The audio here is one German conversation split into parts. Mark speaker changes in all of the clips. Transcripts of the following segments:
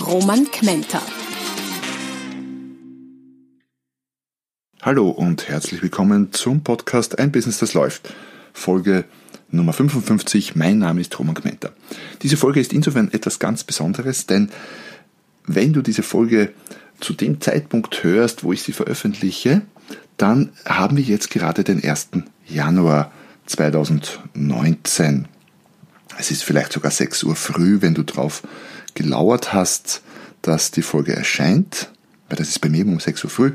Speaker 1: Roman Kmenter.
Speaker 2: Hallo und herzlich willkommen zum Podcast Ein Business, das läuft. Folge Nummer 55. Mein Name ist Roman Kmenter. Diese Folge ist insofern etwas ganz Besonderes, denn wenn du diese Folge zu dem Zeitpunkt hörst, wo ich sie veröffentliche, dann haben wir jetzt gerade den 1. Januar 2019. Es ist vielleicht sogar 6 Uhr früh, wenn du drauf gelauert hast, dass die Folge erscheint, weil das ist bei mir um 6 Uhr früh.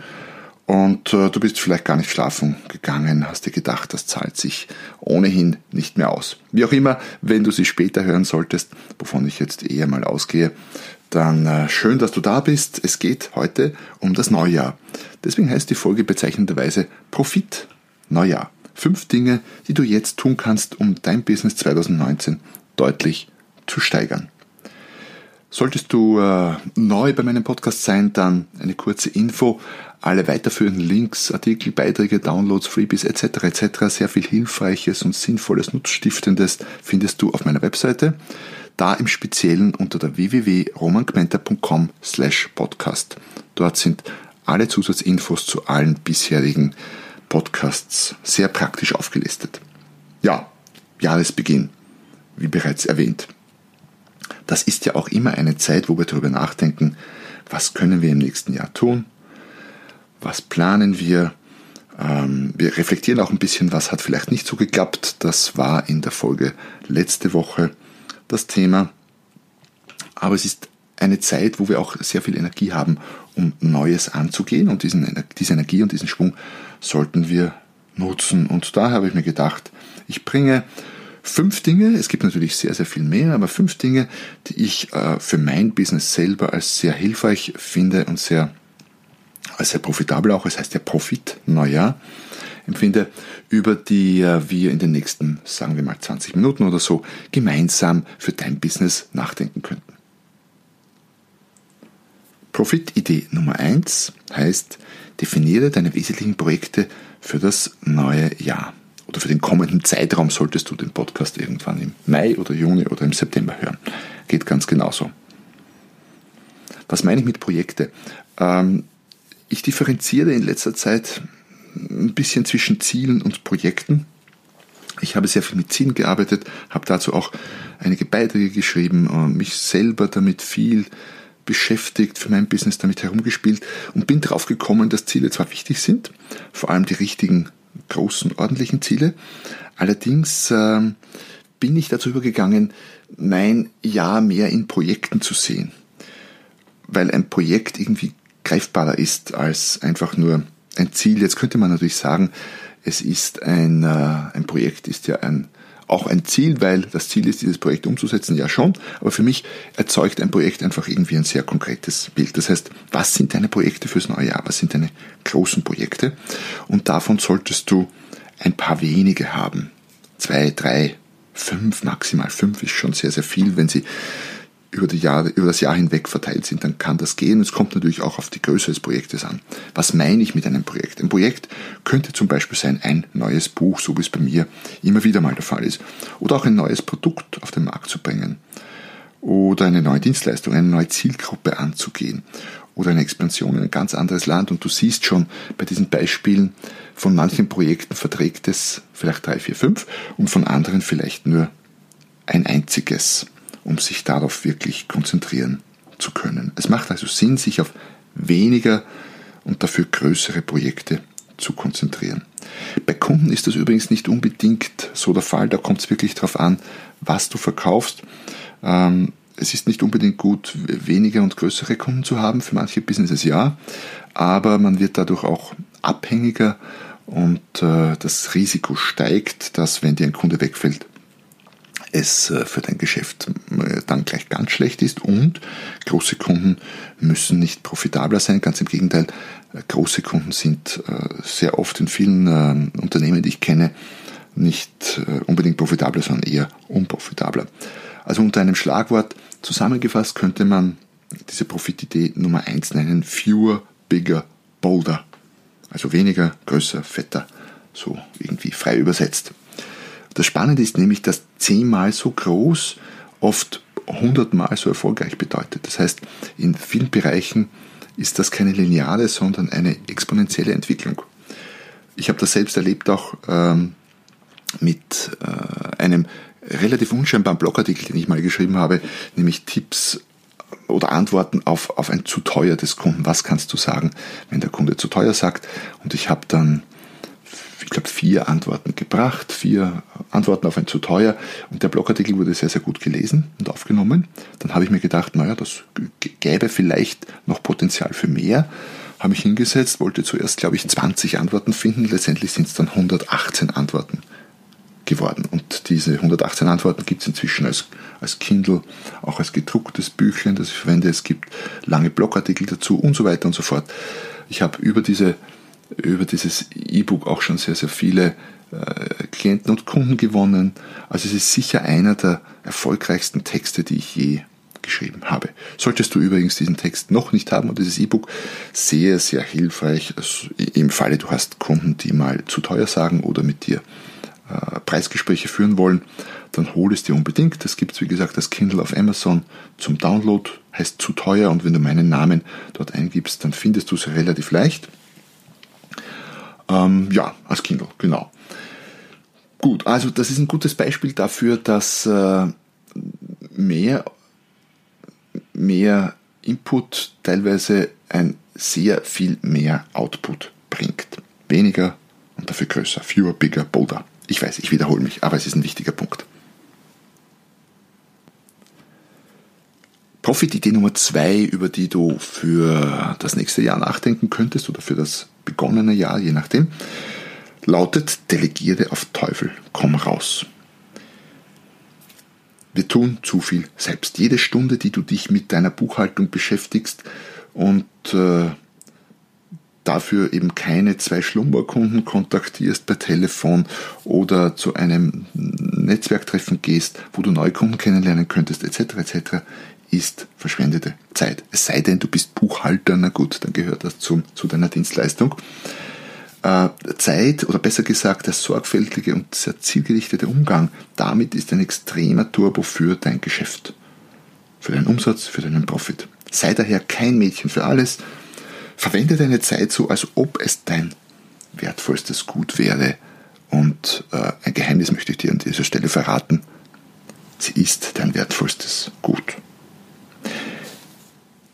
Speaker 2: Und äh, du bist vielleicht gar nicht schlafen gegangen, hast dir gedacht, das zahlt sich ohnehin nicht mehr aus. Wie auch immer, wenn du sie später hören solltest, wovon ich jetzt eher mal ausgehe, dann äh, schön, dass du da bist. Es geht heute um das Neujahr. Deswegen heißt die Folge bezeichnenderweise Profit Neujahr. Fünf Dinge, die du jetzt tun kannst, um dein Business 2019 deutlich zu steigern. Solltest du äh, neu bei meinem Podcast sein, dann eine kurze Info. Alle weiterführenden Links, Artikel, Beiträge, Downloads, Freebies etc. etc. sehr viel Hilfreiches und Sinnvolles, Nutzstiftendes findest du auf meiner Webseite. Da im Speziellen unter der www.romangmenta.com slash podcast. Dort sind alle Zusatzinfos zu allen bisherigen Podcasts sehr praktisch aufgelistet. Ja, Jahresbeginn, wie bereits erwähnt das ist ja auch immer eine Zeit, wo wir darüber nachdenken, was können wir im nächsten Jahr tun, was planen wir. Ähm, wir reflektieren auch ein bisschen, was hat vielleicht nicht so geklappt. Das war in der Folge letzte Woche das Thema. Aber es ist eine Zeit, wo wir auch sehr viel Energie haben, um Neues anzugehen. Und diesen, diese Energie und diesen Schwung sollten wir nutzen. Und da habe ich mir gedacht, ich bringe Fünf Dinge, es gibt natürlich sehr, sehr viel mehr, aber fünf Dinge, die ich äh, für mein Business selber als sehr hilfreich finde und sehr, als sehr profitabel auch, es heißt ja Profit, Neujahr, empfinde, über die äh, wir in den nächsten, sagen wir mal 20 Minuten oder so, gemeinsam für dein Business nachdenken könnten. Profit-Idee Nummer eins heißt, definiere deine wesentlichen Projekte für das neue Jahr oder für den kommenden Zeitraum solltest du den Podcast irgendwann im Mai oder Juni oder im September hören. Geht ganz genauso. Was meine ich mit Projekte? Ähm, ich differenziere in letzter Zeit ein bisschen zwischen Zielen und Projekten. Ich habe sehr viel mit Zielen gearbeitet, habe dazu auch einige Beiträge geschrieben, äh, mich selber damit viel beschäftigt, für mein Business damit herumgespielt und bin darauf gekommen, dass Ziele zwar wichtig sind, vor allem die richtigen großen, ordentlichen Ziele. Allerdings äh, bin ich dazu übergegangen, mein Jahr mehr in Projekten zu sehen, weil ein Projekt irgendwie greifbarer ist als einfach nur ein Ziel. Jetzt könnte man natürlich sagen, es ist ein, äh, ein Projekt ist ja ein auch ein Ziel, weil das Ziel ist, dieses Projekt umzusetzen, ja schon. Aber für mich erzeugt ein Projekt einfach irgendwie ein sehr konkretes Bild. Das heißt, was sind deine Projekte fürs neue Jahr? Was sind deine großen Projekte? Und davon solltest du ein paar wenige haben. Zwei, drei, fünf, maximal fünf ist schon sehr, sehr viel, wenn sie über, die Jahre, über das Jahr hinweg verteilt sind, dann kann das gehen. Es kommt natürlich auch auf die Größe des Projektes an. Was meine ich mit einem Projekt? Ein Projekt könnte zum Beispiel sein ein neues Buch, so wie es bei mir immer wieder mal der Fall ist. Oder auch ein neues Produkt auf den Markt zu bringen. Oder eine neue Dienstleistung, eine neue Zielgruppe anzugehen. Oder eine Expansion in ein ganz anderes Land. Und du siehst schon bei diesen Beispielen, von manchen Projekten verträgt es vielleicht drei, vier, fünf und von anderen vielleicht nur ein einziges um sich darauf wirklich konzentrieren zu können. Es macht also Sinn, sich auf weniger und dafür größere Projekte zu konzentrieren. Bei Kunden ist das übrigens nicht unbedingt so der Fall. Da kommt es wirklich darauf an, was du verkaufst. Ähm, es ist nicht unbedingt gut, weniger und größere Kunden zu haben. Für manche Businesses ja. Aber man wird dadurch auch abhängiger und äh, das Risiko steigt, dass wenn dir ein Kunde wegfällt, es äh, für dein Geschäft äh, dann gleich ganz schlecht ist und große Kunden müssen nicht profitabler sein. Ganz im Gegenteil, äh, große Kunden sind sehr oft in vielen Unternehmen, die ich kenne, nicht unbedingt profitabler, sondern eher unprofitabler. Also unter einem Schlagwort zusammengefasst könnte man diese Profitidee Nummer eins nennen, fewer, bigger, bolder. Also weniger, größer, fetter, so irgendwie frei übersetzt. Das Spannende ist nämlich, dass zehnmal so groß oft hundertmal so erfolgreich bedeutet. Das heißt, in vielen Bereichen ist das keine lineare, sondern eine exponentielle Entwicklung. Ich habe das selbst erlebt auch ähm, mit äh, einem relativ unscheinbaren Blogartikel, den ich mal geschrieben habe, nämlich Tipps oder Antworten auf, auf ein zu teuer des Kunden. Was kannst du sagen, wenn der Kunde zu teuer sagt? Und ich habe dann ich glaube, vier Antworten gebracht, vier Antworten auf ein zu teuer und der Blogartikel wurde sehr, sehr gut gelesen und aufgenommen. Dann habe ich mir gedacht, naja, das gäbe vielleicht noch Potenzial für mehr. Habe mich hingesetzt, wollte zuerst, glaube ich, 20 Antworten finden, letztendlich sind es dann 118 Antworten geworden. Und diese 118 Antworten gibt es inzwischen als, als Kindle, auch als gedrucktes Büchlein, das ich verwende. Es gibt lange Blogartikel dazu und so weiter und so fort. Ich habe über diese über dieses E-Book auch schon sehr, sehr viele äh, Klienten und Kunden gewonnen. Also es ist sicher einer der erfolgreichsten Texte, die ich je geschrieben habe. Solltest du übrigens diesen Text noch nicht haben und dieses E-Book sehr, sehr hilfreich also im Falle du hast Kunden, die mal zu teuer sagen oder mit dir äh, Preisgespräche führen wollen, dann hol es dir unbedingt. Das gibt es wie gesagt als Kindle auf Amazon zum Download, heißt zu teuer und wenn du meinen Namen dort eingibst, dann findest du es relativ leicht. Ähm, ja, als Kindle, genau. Gut, also das ist ein gutes Beispiel dafür, dass äh, mehr, mehr Input teilweise ein sehr viel mehr Output bringt. Weniger und dafür größer. Fewer, bigger, bolder. Ich weiß, ich wiederhole mich, aber es ist ein wichtiger Punkt. Profitidee Nummer zwei, über die du für das nächste Jahr nachdenken könntest oder für das begonnene Jahr, je nachdem, lautet Delegiere auf Teufel, komm raus. Wir tun zu viel selbst. Jede Stunde, die du dich mit deiner Buchhaltung beschäftigst und äh, dafür eben keine zwei Schlumberkunden kontaktierst per Telefon oder zu einem Netzwerktreffen gehst, wo du neue Kunden kennenlernen könntest, etc., etc., ist verschwendete Zeit. Es sei denn, du bist Buchhalter, na gut, dann gehört das zum, zu deiner Dienstleistung. Äh, Zeit, oder besser gesagt, der sorgfältige und sehr zielgerichtete Umgang damit ist ein extremer Turbo für dein Geschäft, für deinen Umsatz, für deinen Profit. Sei daher kein Mädchen für alles. Verwende deine Zeit so, als ob es dein wertvollstes Gut wäre. Und äh, ein Geheimnis möchte ich dir an dieser Stelle verraten. Sie ist dein wertvollstes Gut.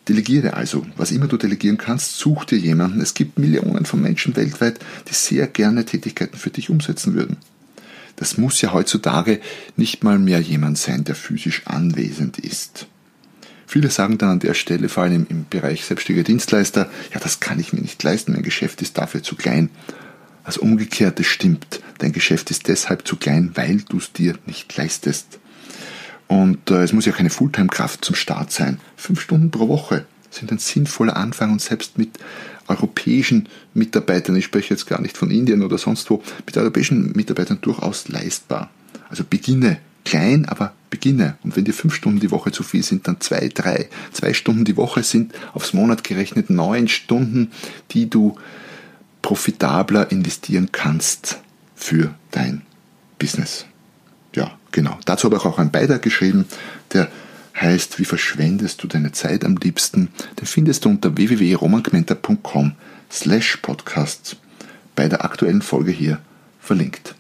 Speaker 2: Delegiere also, was immer du delegieren kannst, such dir jemanden. Es gibt Millionen von Menschen weltweit, die sehr gerne Tätigkeiten für dich umsetzen würden. Das muss ja heutzutage nicht mal mehr jemand sein, der physisch anwesend ist. Viele sagen dann an der Stelle, vor allem im Bereich selbstständiger Dienstleister, ja, das kann ich mir nicht leisten, mein Geschäft ist dafür zu klein. Das Umgekehrte stimmt, dein Geschäft ist deshalb zu klein, weil du es dir nicht leistest. Und äh, es muss ja keine Fulltime-Kraft zum Start sein. Fünf Stunden pro Woche sind ein sinnvoller Anfang und selbst mit europäischen Mitarbeitern, ich spreche jetzt gar nicht von Indien oder sonst wo, mit europäischen Mitarbeitern durchaus leistbar. Also beginne klein, aber beginne. Und wenn dir fünf Stunden die Woche zu viel sind, dann zwei, drei. Zwei Stunden die Woche sind aufs Monat gerechnet neun Stunden, die du profitabler investieren kannst für dein Business genau. Dazu habe ich auch einen Beitrag geschrieben, der heißt, wie verschwendest du deine Zeit am liebsten? Den findest du unter www.romangmenta.com slash podcasts bei der aktuellen Folge hier verlinkt.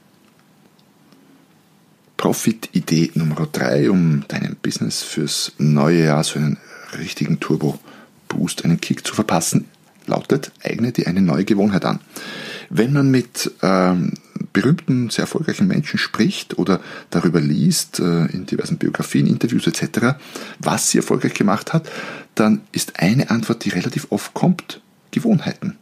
Speaker 2: Profit-Idee Nummer 3, um deinem Business fürs neue Jahr so einen richtigen Turbo-Boost, einen Kick zu verpassen, lautet, eigne dir eine neue Gewohnheit an. Wenn man mit ähm, berühmten, sehr erfolgreichen Menschen spricht oder darüber liest, äh, in diversen Biografien, Interviews etc., was sie erfolgreich gemacht hat, dann ist eine Antwort, die relativ oft kommt, Gewohnheiten.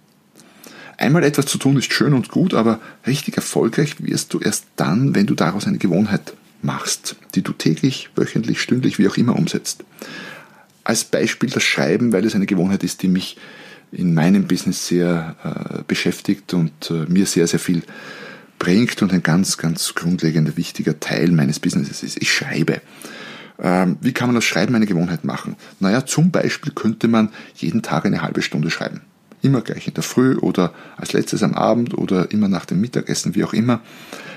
Speaker 2: Einmal etwas zu tun ist schön und gut, aber richtig erfolgreich wirst du erst dann, wenn du daraus eine Gewohnheit machst, die du täglich, wöchentlich, stündlich, wie auch immer umsetzt. Als Beispiel das Schreiben, weil es eine Gewohnheit ist, die mich in meinem Business sehr äh, beschäftigt und äh, mir sehr, sehr viel bringt und ein ganz, ganz grundlegender, wichtiger Teil meines Businesses ist. Ich schreibe. Ähm, wie kann man das Schreiben eine Gewohnheit machen? Naja, zum Beispiel könnte man jeden Tag eine halbe Stunde schreiben. Immer gleich in der Früh oder als letztes am Abend oder immer nach dem Mittagessen, wie auch immer.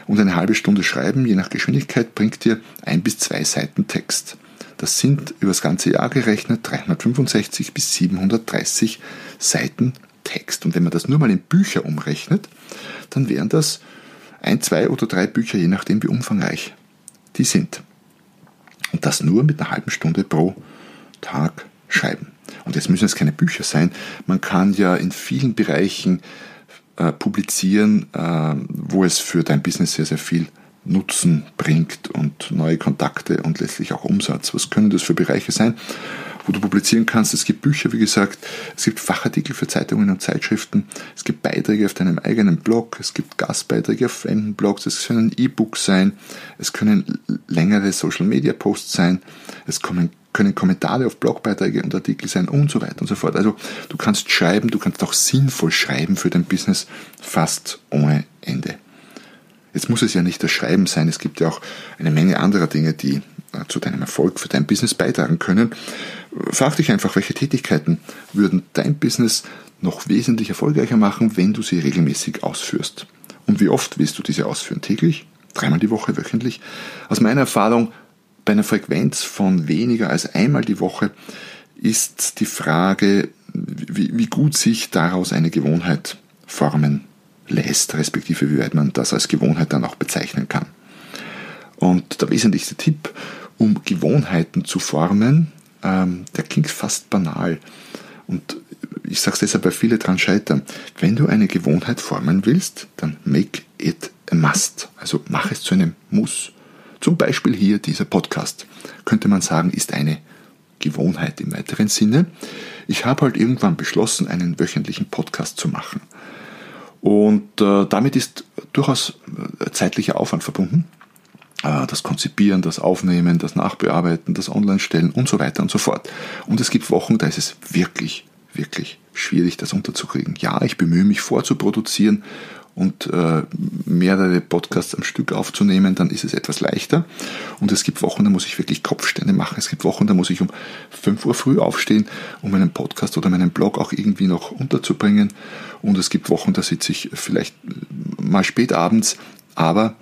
Speaker 2: Und eine halbe Stunde schreiben, je nach Geschwindigkeit, bringt dir ein bis zwei Seiten Text. Das sind über das ganze Jahr gerechnet 365 bis 730 Seiten Text. Und wenn man das nur mal in Bücher umrechnet, dann wären das ein, zwei oder drei Bücher, je nachdem wie umfangreich die sind. Und das nur mit einer halben Stunde pro Tag schreiben. Und jetzt müssen es keine Bücher sein. Man kann ja in vielen Bereichen äh, publizieren, äh, wo es für dein Business sehr, sehr viel Nutzen bringt und neue Kontakte und letztlich auch Umsatz. Was können das für Bereiche sein? Wo du publizieren kannst. Es gibt Bücher, wie gesagt, es gibt Fachartikel für Zeitungen und Zeitschriften, es gibt Beiträge auf deinem eigenen Blog, es gibt Gastbeiträge auf fremden Blogs, es können E-Books sein, es können längere Social-Media-Posts sein, es können, können Kommentare auf Blogbeiträge und Artikel sein und so weiter und so fort. Also du kannst schreiben, du kannst auch sinnvoll schreiben für dein Business fast ohne Ende. Jetzt muss es ja nicht das Schreiben sein, es gibt ja auch eine Menge anderer Dinge, die zu deinem Erfolg für dein Business beitragen können. Frag dich einfach, welche Tätigkeiten würden dein Business noch wesentlich erfolgreicher machen, wenn du sie regelmäßig ausführst. Und wie oft willst du diese ausführen? Täglich? Dreimal die Woche? Wöchentlich? Aus meiner Erfahrung, bei einer Frequenz von weniger als einmal die Woche ist die Frage, wie, wie gut sich daraus eine Gewohnheit formen lässt, respektive wie weit man das als Gewohnheit dann auch bezeichnen kann. Und der wesentlichste Tipp, um Gewohnheiten zu formen, ähm, der klingt fast banal. Und ich sage es deshalb, weil viele dran scheitern. Wenn du eine Gewohnheit formen willst, dann make it a must. Also mach es zu einem Muss. Zum Beispiel hier dieser Podcast. Könnte man sagen, ist eine Gewohnheit im weiteren Sinne. Ich habe halt irgendwann beschlossen, einen wöchentlichen Podcast zu machen. Und äh, damit ist durchaus äh, zeitlicher Aufwand verbunden. Äh, das Konzipieren, das Aufnehmen, das Nachbearbeiten, das Online-Stellen und so weiter und so fort. Und es gibt Wochen, da ist es wirklich, wirklich schwierig, das unterzukriegen. Ja, ich bemühe mich vorzuproduzieren und äh, mehrere Podcasts am Stück aufzunehmen, dann ist es etwas leichter. Und es gibt Wochen, da muss ich wirklich Kopfstände machen. Es gibt Wochen, da muss ich um 5 Uhr früh aufstehen, um meinen Podcast oder meinen Blog auch irgendwie noch unterzubringen. Und es gibt Wochen, da sitze ich vielleicht mal spät abends, aber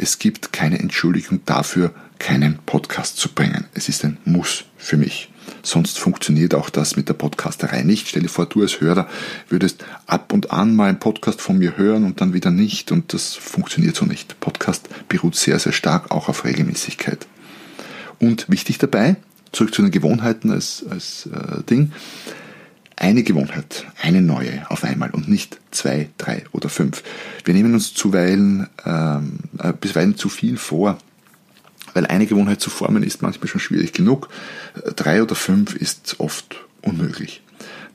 Speaker 2: es gibt keine Entschuldigung dafür, keinen Podcast zu bringen. Es ist ein Muss für mich. Sonst funktioniert auch das mit der Podcasterei nicht. Stell dir vor, du als Hörer würdest ab und an mal einen Podcast von mir hören und dann wieder nicht. Und das funktioniert so nicht. Podcast beruht sehr, sehr stark auch auf Regelmäßigkeit. Und wichtig dabei, zurück zu den Gewohnheiten als, als äh, Ding, eine Gewohnheit, eine neue auf einmal und nicht zwei, drei oder fünf. Wir nehmen uns zuweilen, ähm, äh, bisweilen zu viel vor, weil eine Gewohnheit zu formen ist manchmal schon schwierig genug. Drei oder fünf ist oft unmöglich.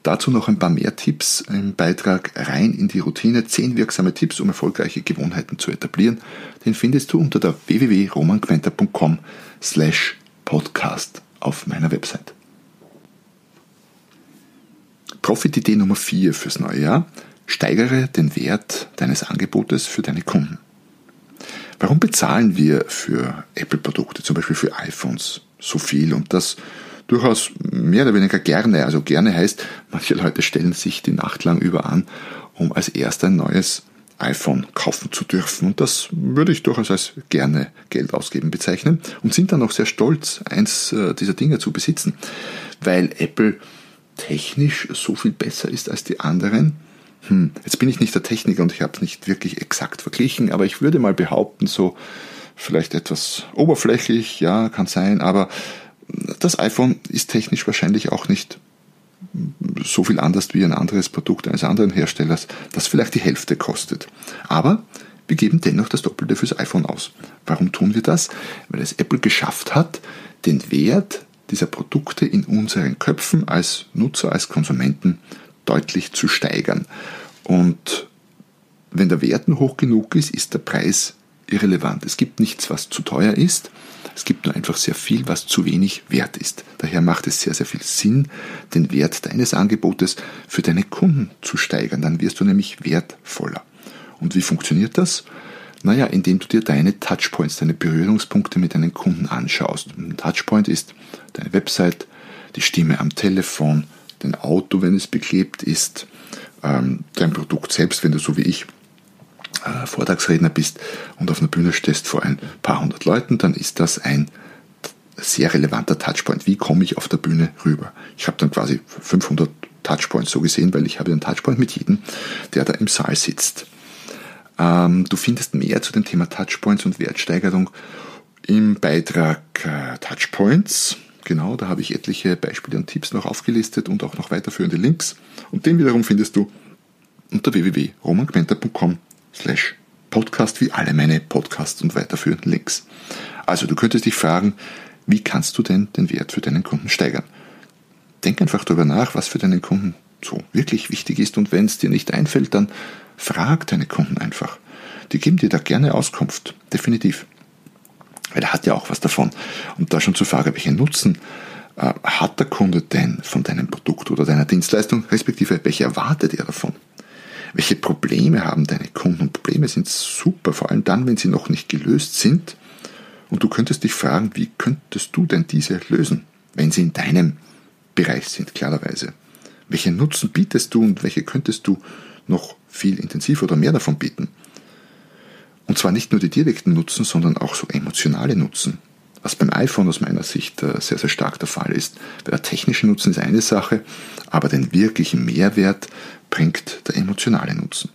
Speaker 2: Dazu noch ein paar mehr Tipps im Beitrag rein in die Routine. Zehn wirksame Tipps, um erfolgreiche Gewohnheiten zu etablieren. Den findest du unter der www.romanquenter.com slash podcast auf meiner Website. Profit-Idee Nummer 4 fürs neue Jahr. Steigere den Wert deines Angebotes für deine Kunden. Warum bezahlen wir für Apple-Produkte, zum Beispiel für iPhones, so viel und das durchaus mehr oder weniger gerne? Also gerne heißt, manche Leute stellen sich die Nacht lang über an, um als erster ein neues iPhone kaufen zu dürfen. Und das würde ich durchaus als gerne Geld ausgeben bezeichnen und sind dann auch sehr stolz, eins äh, dieser Dinge zu besitzen, weil Apple technisch so viel besser ist als die anderen? Hm, jetzt bin ich nicht der Techniker und ich habe es nicht wirklich exakt verglichen, aber ich würde mal behaupten, so vielleicht etwas oberflächlich, ja, kann sein, aber das iPhone ist technisch wahrscheinlich auch nicht so viel anders wie ein anderes Produkt eines anderen Herstellers, das vielleicht die Hälfte kostet. Aber wir geben dennoch das Doppelte fürs iPhone aus. Warum tun wir das? Weil es Apple geschafft hat, den Wert dieser Produkte in unseren Köpfen als Nutzer, als Konsumenten deutlich zu steigern. Und wenn der Wert hoch genug ist, ist der Preis irrelevant. Es gibt nichts, was zu teuer ist. Es gibt nur einfach sehr viel, was zu wenig wert ist. Daher macht es sehr, sehr viel Sinn, den Wert deines Angebotes für deine Kunden zu steigern. Dann wirst du nämlich wertvoller. Und wie funktioniert das? Naja, indem du dir deine Touchpoints, deine Berührungspunkte mit deinen Kunden anschaust. Ein Touchpoint ist deine Website, die Stimme am Telefon, dein Auto, wenn es beklebt ist, ähm, dein Produkt selbst, wenn du so wie ich äh, Vortragsredner bist und auf einer Bühne stehst vor ein paar hundert Leuten, dann ist das ein sehr relevanter Touchpoint. Wie komme ich auf der Bühne rüber? Ich habe dann quasi 500 Touchpoints so gesehen, weil ich habe einen Touchpoint mit jedem, der da im Saal sitzt. Ähm, du findest mehr zu dem Thema Touchpoints und Wertsteigerung im Beitrag äh, Touchpoints. Genau, da habe ich etliche Beispiele und Tipps noch aufgelistet und auch noch weiterführende Links. Und den wiederum findest du unter www.romangmenta.com slash podcast wie alle meine Podcasts und weiterführenden Links. Also du könntest dich fragen, wie kannst du denn den Wert für deinen Kunden steigern? Denk einfach darüber nach, was für deinen Kunden so wirklich wichtig ist und wenn es dir nicht einfällt, dann frag deine Kunden einfach. Die geben dir da gerne Auskunft, definitiv. Weil er hat ja auch was davon. Und da schon zur Frage, welchen Nutzen äh, hat der Kunde denn von deinem Produkt oder deiner Dienstleistung, respektive welche erwartet er davon? Welche Probleme haben deine Kunden? Und Probleme sind super, vor allem dann, wenn sie noch nicht gelöst sind. Und du könntest dich fragen, wie könntest du denn diese lösen, wenn sie in deinem Bereich sind, klarerweise. Welchen Nutzen bietest du und welche könntest du noch viel intensiver oder mehr davon bieten? Und zwar nicht nur die direkten Nutzen, sondern auch so emotionale Nutzen. Was beim iPhone aus meiner Sicht äh, sehr, sehr stark der Fall ist. Der technische Nutzen ist eine Sache, aber den wirklichen Mehrwert bringt der emotionale Nutzen.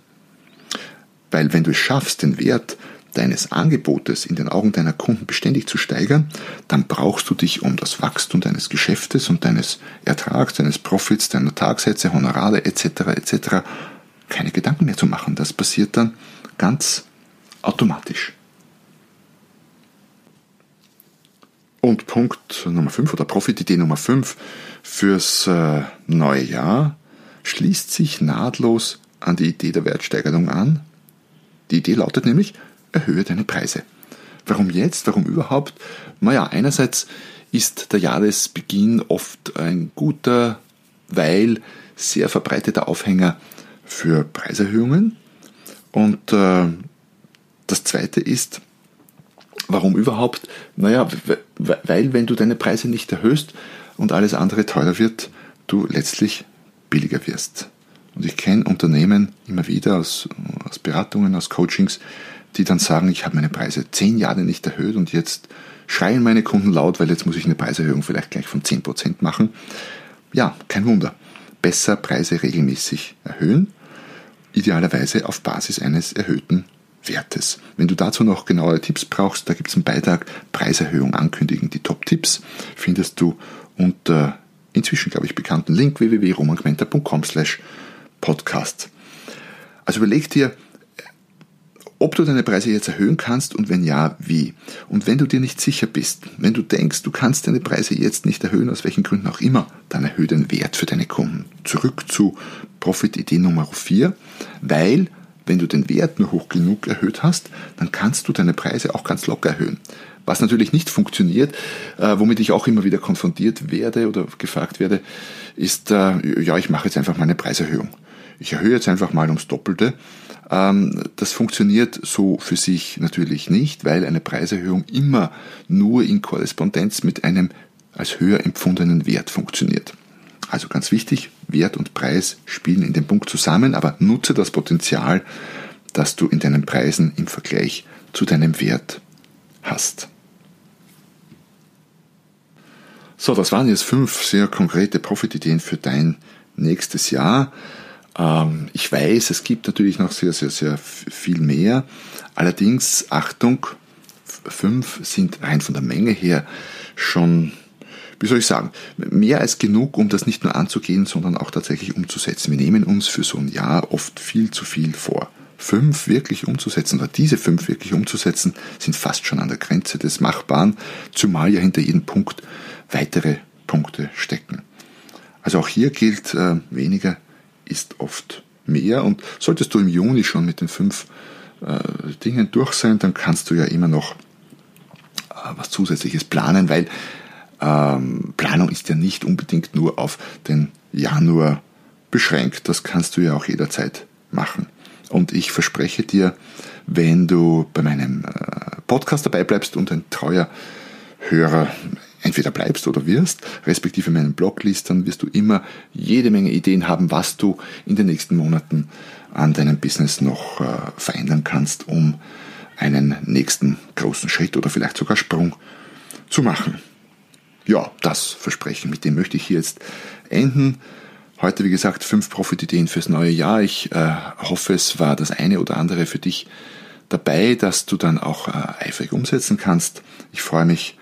Speaker 2: Weil wenn du es schaffst, den Wert deines Angebotes in den Augen deiner Kunden beständig zu steigern, dann brauchst du dich um das Wachstum deines Geschäftes und deines Ertrags, deines Profits, deiner Tagsätze, Honorare etc. etc. keine Gedanken mehr zu machen. Das passiert dann ganz automatisch. Und Punkt Nummer 5 oder Profitidee Nummer 5 fürs äh, neue Jahr schließt sich nahtlos an die Idee der Wertsteigerung an. Die Idee lautet nämlich, erhöhe deine Preise. Warum jetzt? Warum überhaupt? Naja, einerseits ist der Jahresbeginn oft ein guter, weil sehr verbreiteter Aufhänger für Preiserhöhungen. Und äh, das Zweite ist, warum überhaupt? Naja, weil wenn du deine Preise nicht erhöhst und alles andere teurer wird, du letztlich billiger wirst. Und ich kenne Unternehmen immer wieder aus, aus Beratungen, aus Coachings, die dann sagen, ich habe meine Preise zehn Jahre nicht erhöht und jetzt schreien meine Kunden laut, weil jetzt muss ich eine Preiserhöhung vielleicht gleich von 10% machen. Ja, kein Wunder. Besser Preise regelmäßig erhöhen, idealerweise auf Basis eines erhöhten Wertes. Wenn du dazu noch genauere Tipps brauchst, da gibt es einen Beitrag Preiserhöhung ankündigen. Die Top-Tipps findest du unter inzwischen, glaube ich, bekannten Link www.romangmenta.com slash podcast. Also überleg dir, ob du deine Preise jetzt erhöhen kannst und wenn ja, wie. Und wenn du dir nicht sicher bist, wenn du denkst, du kannst deine Preise jetzt nicht erhöhen, aus welchen Gründen auch immer, dann erhöhe den Wert für deine Kunden. Zurück zu Profit-Idee Nummer 4, weil wenn du den Wert nur hoch genug erhöht hast, dann kannst du deine Preise auch ganz locker erhöhen. Was natürlich nicht funktioniert, äh, womit ich auch immer wieder konfrontiert werde oder gefragt werde, ist, äh, ja, ich mache jetzt einfach mal eine Preiserhöhung. Ich erhöhe jetzt einfach mal ums Doppelte. Ähm, das funktioniert so für sich natürlich nicht, weil eine Preiserhöhung immer nur in Korrespondenz mit einem als höher empfundenen Wert funktioniert. Also ganz wichtig, Wert und Preis spielen in dem Punkt zusammen, aber nutze das Potenzial, das du in deinen Preisen im Vergleich zu deinem Wert hast. So, das waren jetzt fünf sehr konkrete Profitideen für dein nächstes Jahr. Ähm, ich weiß, es gibt natürlich noch sehr, sehr, sehr viel mehr. Allerdings, Achtung, fünf sind rein von der Menge her schon wie soll ich sagen, mehr als genug, um das nicht nur anzugehen, sondern auch tatsächlich umzusetzen. Wir nehmen uns für so ein Jahr oft viel zu viel vor. Fünf wirklich umzusetzen oder diese fünf wirklich umzusetzen, sind fast schon an der Grenze des Machbaren, zumal ja hinter jedem Punkt weitere Punkte stecken. Also auch hier gilt, äh, weniger ist oft mehr und solltest du im Juni schon mit den fünf äh, Dingen durch sein, dann kannst du ja immer noch äh, was Zusätzliches planen, weil ähm, Planung ist ja nicht unbedingt nur auf den Januar beschränkt. Das kannst du ja auch jederzeit machen. Und ich verspreche dir, wenn du bei meinem äh, Podcast dabei bleibst und ein treuer Hörer entweder bleibst oder wirst, respektive meinen Blog liest, dann wirst du immer jede Menge Ideen haben, was du in den nächsten Monaten an deinem Business noch äh, verändern kannst, um einen nächsten großen Schritt oder vielleicht sogar Sprung zu machen. Ja, das Versprechen, mit dem möchte ich hier jetzt enden. Heute, wie gesagt, fünf Profitideen fürs neue Jahr. Ich äh, hoffe, es war das eine oder andere für dich dabei, dass du dann auch äh, eifrig umsetzen kannst. Ich freue mich,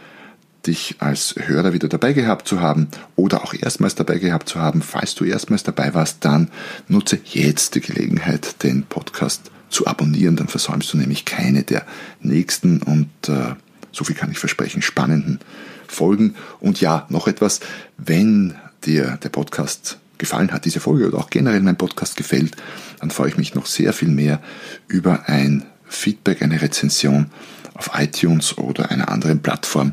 Speaker 2: dich als Hörer wieder dabei gehabt zu haben oder auch erstmals dabei gehabt zu haben. Falls du erstmals dabei warst, dann nutze jetzt die Gelegenheit, den Podcast zu abonnieren. Dann versäumst du nämlich keine der nächsten und äh, so viel kann ich versprechen, spannenden Folgen. Und ja, noch etwas, wenn dir der Podcast gefallen hat, diese Folge oder auch generell mein Podcast gefällt, dann freue ich mich noch sehr viel mehr über ein Feedback, eine Rezension auf iTunes oder einer anderen Plattform,